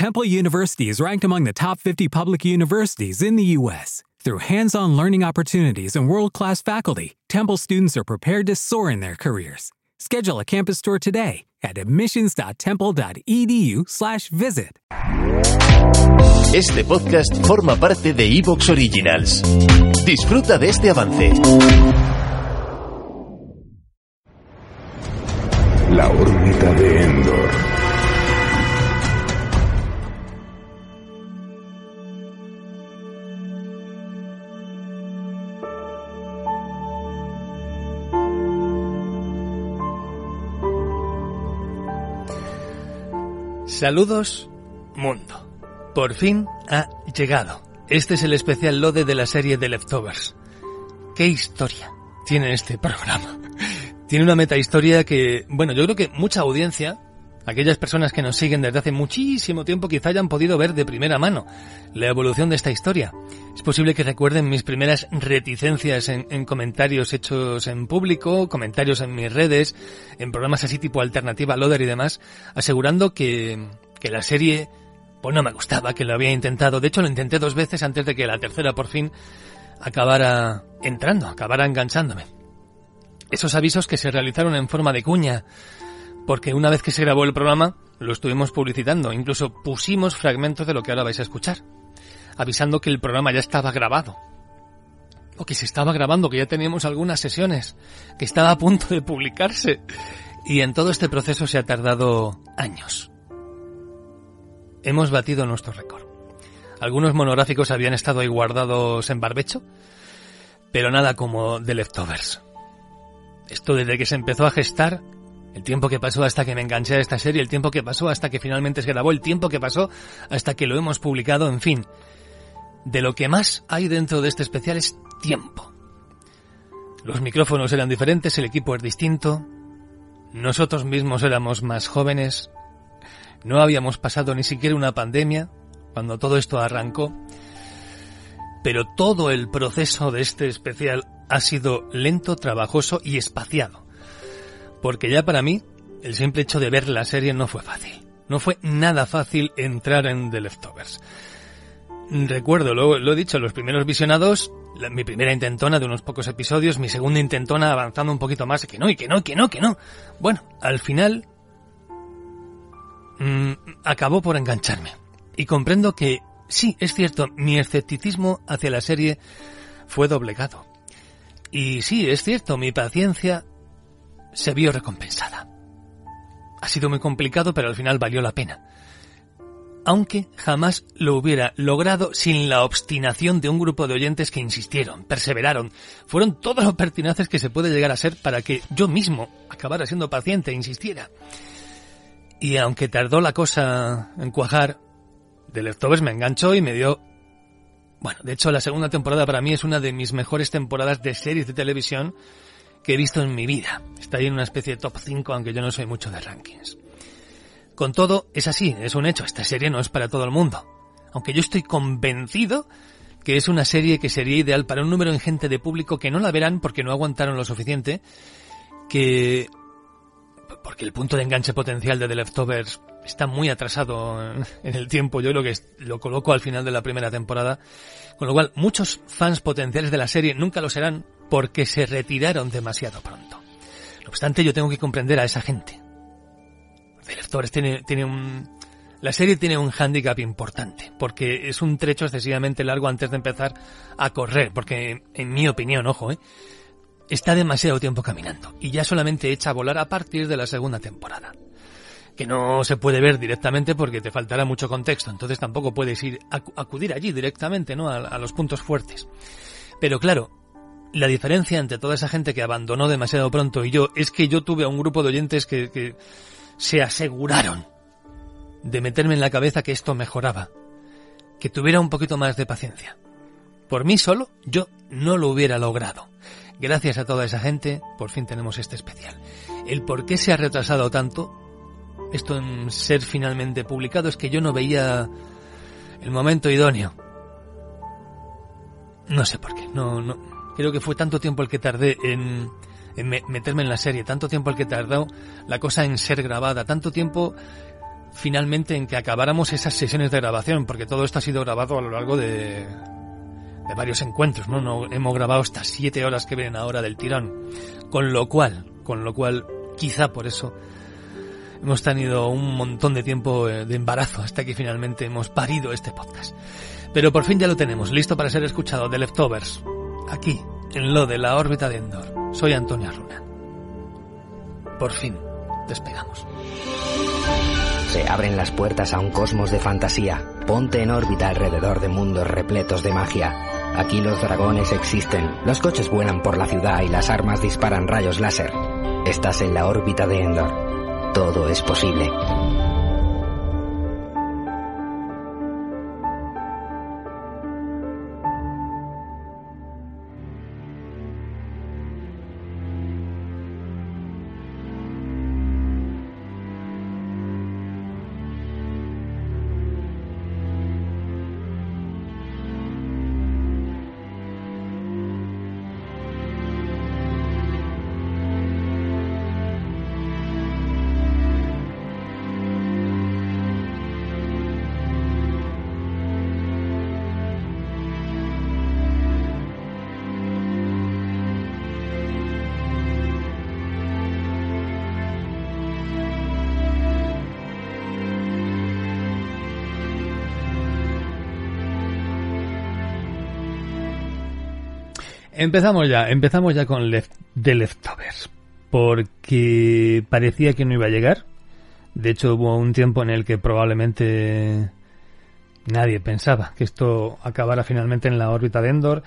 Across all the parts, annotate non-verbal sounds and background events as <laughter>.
Temple University is ranked among the top 50 public universities in the U.S. Through hands on learning opportunities and world class faculty, Temple students are prepared to soar in their careers. Schedule a campus tour today at admissions.temple.edu/slash visit. Este podcast forma parte de Evox Originals. Disfruta de este avance. La órbita de Saludos, mundo. Por fin ha llegado. Este es el especial Lode de la serie de Leftovers. ¿Qué historia tiene este programa? <laughs> Tiene una meta historia que, bueno, yo creo que mucha audiencia, aquellas personas que nos siguen desde hace muchísimo tiempo, quizá hayan podido ver de primera mano la evolución de esta historia. Es posible que recuerden mis primeras reticencias en, en comentarios hechos en público, comentarios en mis redes, en programas así tipo Alternativa Loader y demás, asegurando que, que la serie pues no me gustaba, que lo había intentado. De hecho, lo intenté dos veces antes de que la tercera por fin acabara entrando, acabara enganchándome. Esos avisos que se realizaron en forma de cuña, porque una vez que se grabó el programa, lo estuvimos publicitando, incluso pusimos fragmentos de lo que ahora vais a escuchar, avisando que el programa ya estaba grabado. O que se estaba grabando, que ya teníamos algunas sesiones, que estaba a punto de publicarse. Y en todo este proceso se ha tardado años hemos batido nuestro récord. Algunos monográficos habían estado ahí guardados en barbecho, pero nada como The Leftovers. Esto desde que se empezó a gestar, el tiempo que pasó hasta que me enganché a esta serie, el tiempo que pasó hasta que finalmente se grabó, el tiempo que pasó hasta que lo hemos publicado, en fin. De lo que más hay dentro de este especial es tiempo. Los micrófonos eran diferentes, el equipo es distinto, nosotros mismos éramos más jóvenes, no habíamos pasado ni siquiera una pandemia cuando todo esto arrancó, pero todo el proceso de este especial ha sido lento, trabajoso y espaciado. Porque ya para mí, el simple hecho de ver la serie no fue fácil. No fue nada fácil entrar en The Leftovers. Recuerdo, lo, he dicho, los primeros visionados, mi primera intentona de unos pocos episodios, mi segunda intentona avanzando un poquito más, que no, y que no, y que no, que no. Bueno, al final mm, acabó por engancharme. Y comprendo que, sí, es cierto, mi escepticismo hacia la serie fue doblegado. Y sí, es cierto, mi paciencia se vio recompensada. Ha sido muy complicado, pero al final valió la pena. Aunque jamás lo hubiera logrado sin la obstinación de un grupo de oyentes que insistieron, perseveraron, fueron todos los pertinaces que se puede llegar a ser para que yo mismo acabara siendo paciente e insistiera. Y aunque tardó la cosa en cuajar, The Leftovers me enganchó y me dio... Bueno, de hecho la segunda temporada para mí es una de mis mejores temporadas de series de televisión que he visto en mi vida. Está ahí en una especie de top 5, aunque yo no soy mucho de rankings. Con todo, es así, es un hecho, esta serie no es para todo el mundo. Aunque yo estoy convencido que es una serie que sería ideal para un número ingente de público que no la verán porque no aguantaron lo suficiente, que porque el punto de enganche potencial de The Leftovers está muy atrasado en el tiempo. Yo creo que lo coloco al final de la primera temporada. Con lo cual, muchos fans potenciales de la serie nunca lo serán porque se retiraron demasiado pronto. No obstante, yo tengo que comprender a esa gente. The Leftovers tiene, un... La serie tiene un hándicap importante, porque es un trecho excesivamente largo antes de empezar a correr, porque en mi opinión, ojo, ¿eh? está demasiado tiempo caminando y ya solamente echa a volar a partir de la segunda temporada. Que no se puede ver directamente porque te faltará mucho contexto, entonces tampoco puedes ir acu- acudir allí directamente, ¿no? A, a los puntos fuertes. Pero claro, la diferencia entre toda esa gente que abandonó demasiado pronto y yo es que yo tuve a un grupo de oyentes que, se aseguraron de meterme en la cabeza que esto mejoraba, que tuviera un poquito más de paciencia. Por mí solo, yo no lo hubiera logrado. Gracias a toda esa gente, por fin tenemos este especial. El por qué se ha retrasado tanto, esto en ser finalmente publicado, es que yo no veía el momento idóneo. No sé por qué, no, no. Creo que fue tanto tiempo el que tardé en, en me- meterme en la serie, tanto tiempo el que tardó la cosa en ser grabada, tanto tiempo finalmente en que acabáramos esas sesiones de grabación, porque todo esto ha sido grabado a lo largo de, de varios encuentros, ¿no? Hemos grabado estas siete horas que vienen ahora del tirón. Con lo cual, con lo cual, quizá por eso hemos tenido un montón de tiempo eh, de embarazo hasta que finalmente hemos parido este podcast. Pero por fin ya lo tenemos, listo para ser escuchado de Leftovers, aquí, en lo de la órbita de Endor. Soy Antonio Runa. Por fin, despegamos. Se abren las puertas a un cosmos de fantasía. Ponte en órbita alrededor de mundos repletos de magia. Aquí los dragones existen, los coches vuelan por la ciudad y las armas disparan rayos láser. Estás en la órbita de Endor. Todo es posible. Empezamos ya, empezamos ya con Left, The Leftovers, porque parecía que no iba a llegar. De hecho, hubo un tiempo en el que probablemente nadie pensaba que esto acabara finalmente en la órbita de Endor.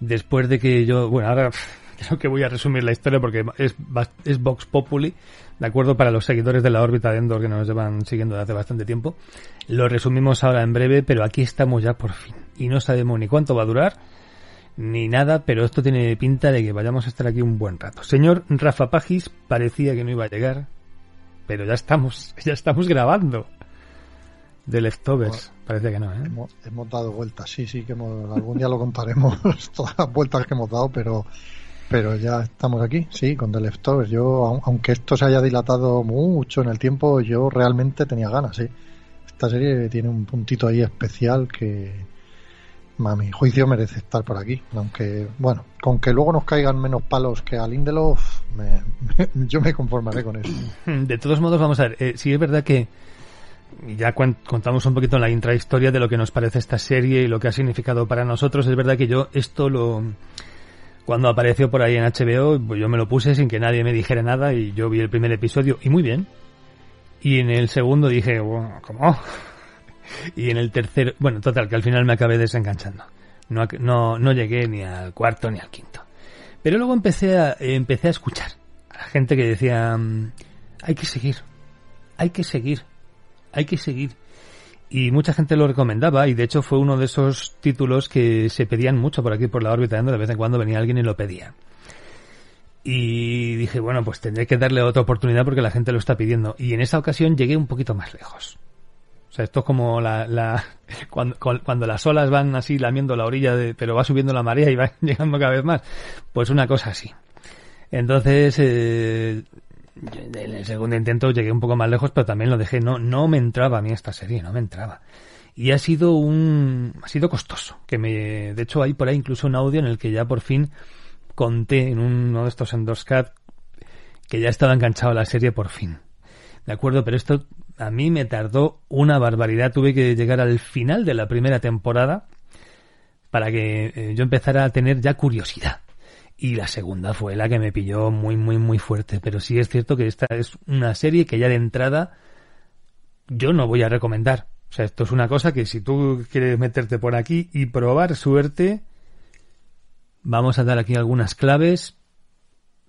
Después de que yo, bueno, ahora <laughs> creo que voy a resumir la historia porque es, es Vox Populi, de acuerdo, para los seguidores de la órbita de Endor que nos llevan siguiendo desde hace bastante tiempo. Lo resumimos ahora en breve, pero aquí estamos ya por fin. Y no sabemos ni cuánto va a durar ni nada, pero esto tiene pinta de que vayamos a estar aquí un buen rato. Señor Rafa Pagis, parecía que no iba a llegar, pero ya estamos, <laughs> ya estamos grabando. De Leftovers, parece que no, ¿eh? Hemos, dado vueltas, sí, sí, que algún día lo contaremos, <laughs> todas las vueltas que hemos dado, pero pero ya estamos aquí, sí, con The Leftovers. Yo, aunque esto se haya dilatado mucho en el tiempo, yo realmente tenía ganas, sí. Esta serie tiene un puntito ahí especial que, a mi juicio merece estar por aquí. Aunque, bueno, con que luego nos caigan menos palos que a Lindelof, <laughs> yo me conformaré con eso. De todos modos, vamos a ver, eh, si es verdad que ya contamos un poquito en la intrahistoria de lo que nos parece esta serie y lo que ha significado para nosotros. Es verdad que yo esto lo... Cuando apareció por ahí en HBO, pues yo me lo puse sin que nadie me dijera nada y yo vi el primer episodio y muy bien. Y en el segundo dije, bueno, ¿cómo? Y en el tercero, bueno, total, que al final me acabé desenganchando. No, no, no llegué ni al cuarto ni al quinto. Pero luego empecé a, empecé a escuchar a la gente que decía, mm, hay que seguir, hay que seguir, hay que seguir. Y mucha gente lo recomendaba y de hecho fue uno de esos títulos que se pedían mucho por aquí por la órbita, de vez en cuando venía alguien y lo pedía. Y dije, bueno, pues tendré que darle otra oportunidad porque la gente lo está pidiendo. Y en esa ocasión llegué un poquito más lejos. Sea, esto es como la, la <laughs> cuando, cuando, las olas van así lamiendo la orilla, de, pero va subiendo la marea y va <laughs> llegando cada vez más. Pues una cosa así. Entonces, eh, en el segundo intento llegué un poco más lejos, pero también lo dejé. No, no me entraba a mí esta serie, no me entraba. Y ha sido un, ha sido costoso. Que me, de hecho hay por ahí incluso un audio en el que ya por fin conté en uno de estos Endorscat que ya estaba enganchado la serie por fin. De acuerdo, pero esto a mí me tardó una barbaridad. Tuve que llegar al final de la primera temporada para que eh, yo empezara a tener ya curiosidad. Y la segunda fue la que me pilló muy, muy, muy fuerte. Pero sí es cierto que esta es una serie que ya de entrada yo no voy a recomendar. O sea, esto es una cosa que si tú quieres meterte por aquí y probar suerte, vamos a dar aquí algunas claves.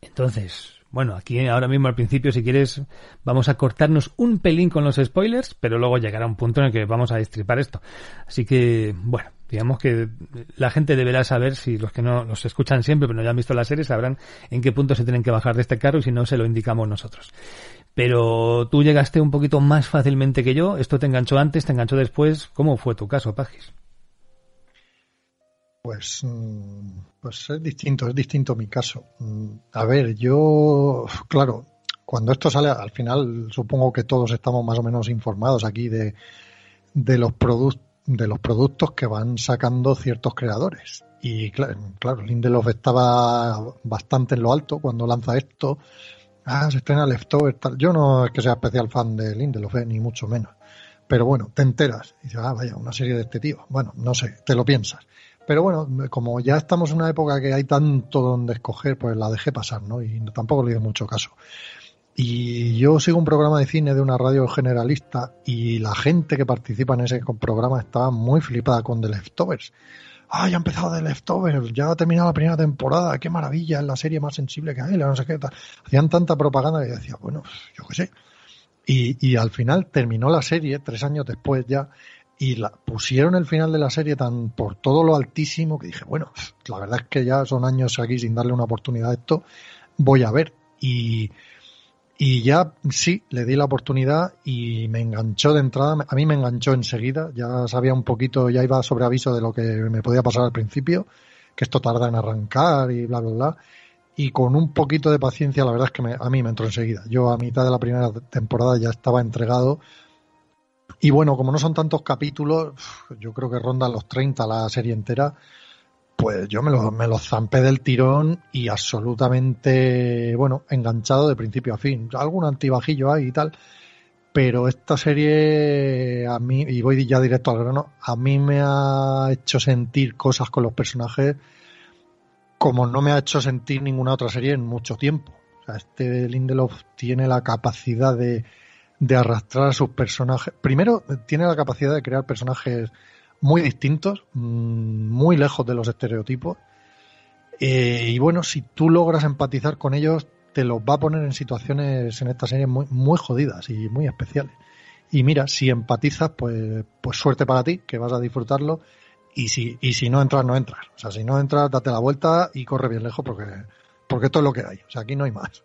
Entonces, bueno, aquí ahora mismo al principio, si quieres, vamos a cortarnos un pelín con los spoilers, pero luego llegará un punto en el que vamos a destripar esto. Así que, bueno, digamos que la gente deberá saber, si los que no los escuchan siempre, pero no ya han visto la serie, sabrán en qué punto se tienen que bajar de este carro y si no, se lo indicamos nosotros. Pero tú llegaste un poquito más fácilmente que yo, esto te enganchó antes, te enganchó después. ¿Cómo fue tu caso, Pagis? Pues, mm, pues es distinto, es distinto mi caso. Mm, a ver, yo, claro, cuando esto sale, al final supongo que todos estamos más o menos informados aquí de, de los productos de los productos que van sacando ciertos creadores. Y claro, Lindelof estaba bastante en lo alto cuando lanza esto. Ah, se estrena Leftover, tal. Yo no es que sea especial fan de Lindelof, eh, ni mucho menos. Pero bueno, te enteras. Y dices, ah, vaya, una serie de este tío. Bueno, no sé, te lo piensas. Pero bueno, como ya estamos en una época que hay tanto donde escoger, pues la dejé pasar, ¿no? Y tampoco le di mucho caso. Y yo sigo un programa de cine de una radio generalista y la gente que participa en ese programa estaba muy flipada con The Leftovers. Ah, ya ha empezado The Leftovers, ya ha terminado la primera temporada, qué maravilla, es la serie más sensible que hay, no sé qué. Hacían tanta propaganda que decía, bueno, yo qué sé. Y, y al final terminó la serie, tres años después ya, y la, pusieron el final de la serie tan por todo lo altísimo que dije, bueno, la verdad es que ya son años aquí sin darle una oportunidad a esto, voy a ver. Y, y ya sí, le di la oportunidad y me enganchó de entrada, a mí me enganchó enseguida, ya sabía un poquito, ya iba sobre aviso de lo que me podía pasar al principio, que esto tarda en arrancar y bla, bla, bla. Y con un poquito de paciencia, la verdad es que a mí me entró enseguida. Yo a mitad de la primera temporada ya estaba entregado y bueno, como no son tantos capítulos, yo creo que rondan los 30 la serie entera, pues yo me los me lo zampé del tirón y absolutamente, bueno, enganchado de principio a fin. Algún antibajillo hay y tal, pero esta serie a mí, y voy ya directo al grano, a mí me ha hecho sentir cosas con los personajes como no me ha hecho sentir ninguna otra serie en mucho tiempo. O sea, este Lindelof tiene la capacidad de de arrastrar a sus personajes. Primero, tiene la capacidad de crear personajes muy distintos, mm, muy lejos de los estereotipos. Eh, y bueno, si tú logras empatizar con ellos, te los va a poner en situaciones en esta serie muy, muy jodidas y muy especiales. Y mira, si empatizas, pues, pues suerte para ti, que vas a disfrutarlo. Y si, y si no entras, no entras. O sea, si no entras, date la vuelta y corre bien lejos porque, porque esto es lo que hay. O sea, aquí no hay más.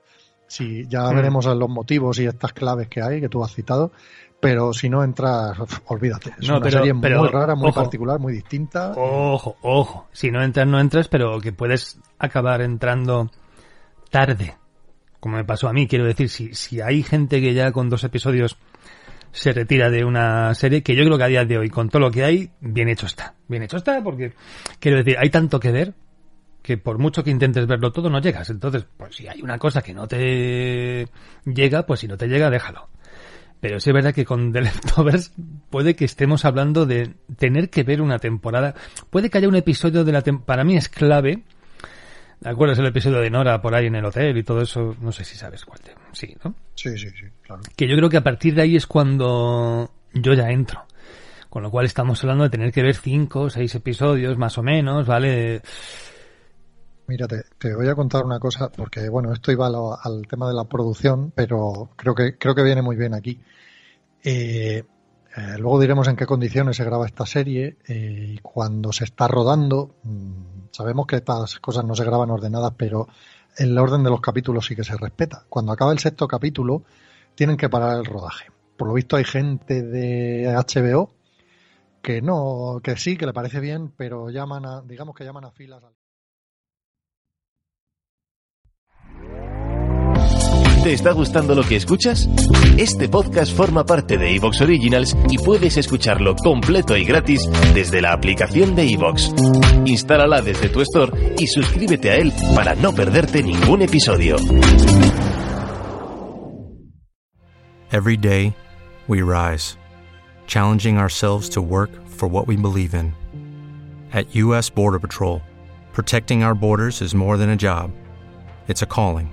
Sí, ya mm. veremos los motivos y estas claves que hay que tú has citado, pero si no entras, olvídate. Es una serie muy rara, muy particular, muy distinta. Ojo, ojo. Si no entras, no entras, pero que puedes acabar entrando tarde. Como me pasó a mí, quiero decir, si, si hay gente que ya con dos episodios se retira de una serie, que yo creo que a día de hoy, con todo lo que hay, bien hecho está. Bien hecho está, porque, quiero decir, hay tanto que ver, que por mucho que intentes verlo todo no llegas. Entonces, pues si hay una cosa que no te llega, pues si no te llega, déjalo. Pero sí es verdad que con The Leftovers puede que estemos hablando de tener que ver una temporada. Puede que haya un episodio de la temporada. Para mí es clave. ¿De acuerdo? Es el episodio de Nora por ahí en el hotel y todo eso. No sé si sabes cuál. Te... Sí, ¿no? Sí, sí, sí, claro. Que yo creo que a partir de ahí es cuando yo ya entro. Con lo cual estamos hablando de tener que ver cinco o seis episodios más o menos, ¿vale? Mira, te, voy a contar una cosa, porque bueno, esto iba al tema de la producción, pero creo que, creo que viene muy bien aquí. Eh, eh, luego diremos en qué condiciones se graba esta serie eh, y cuando se está rodando. Mm, sabemos que estas cosas no se graban ordenadas, pero el orden de los capítulos sí que se respeta. Cuando acaba el sexto capítulo, tienen que parar el rodaje. Por lo visto hay gente de HBO que no, que sí, que le parece bien, pero llaman a, digamos que llaman a filas. ¿Te está gustando lo que escuchas? Este podcast forma parte de Evox Originals y puedes escucharlo completo y gratis desde la aplicación de Evox. Instálala desde tu store y suscríbete a él para no perderte ningún episodio. Every day, we rise, challenging ourselves to work for what we believe in. At U.S. Border Patrol, protecting our borders is more than a job, it's a calling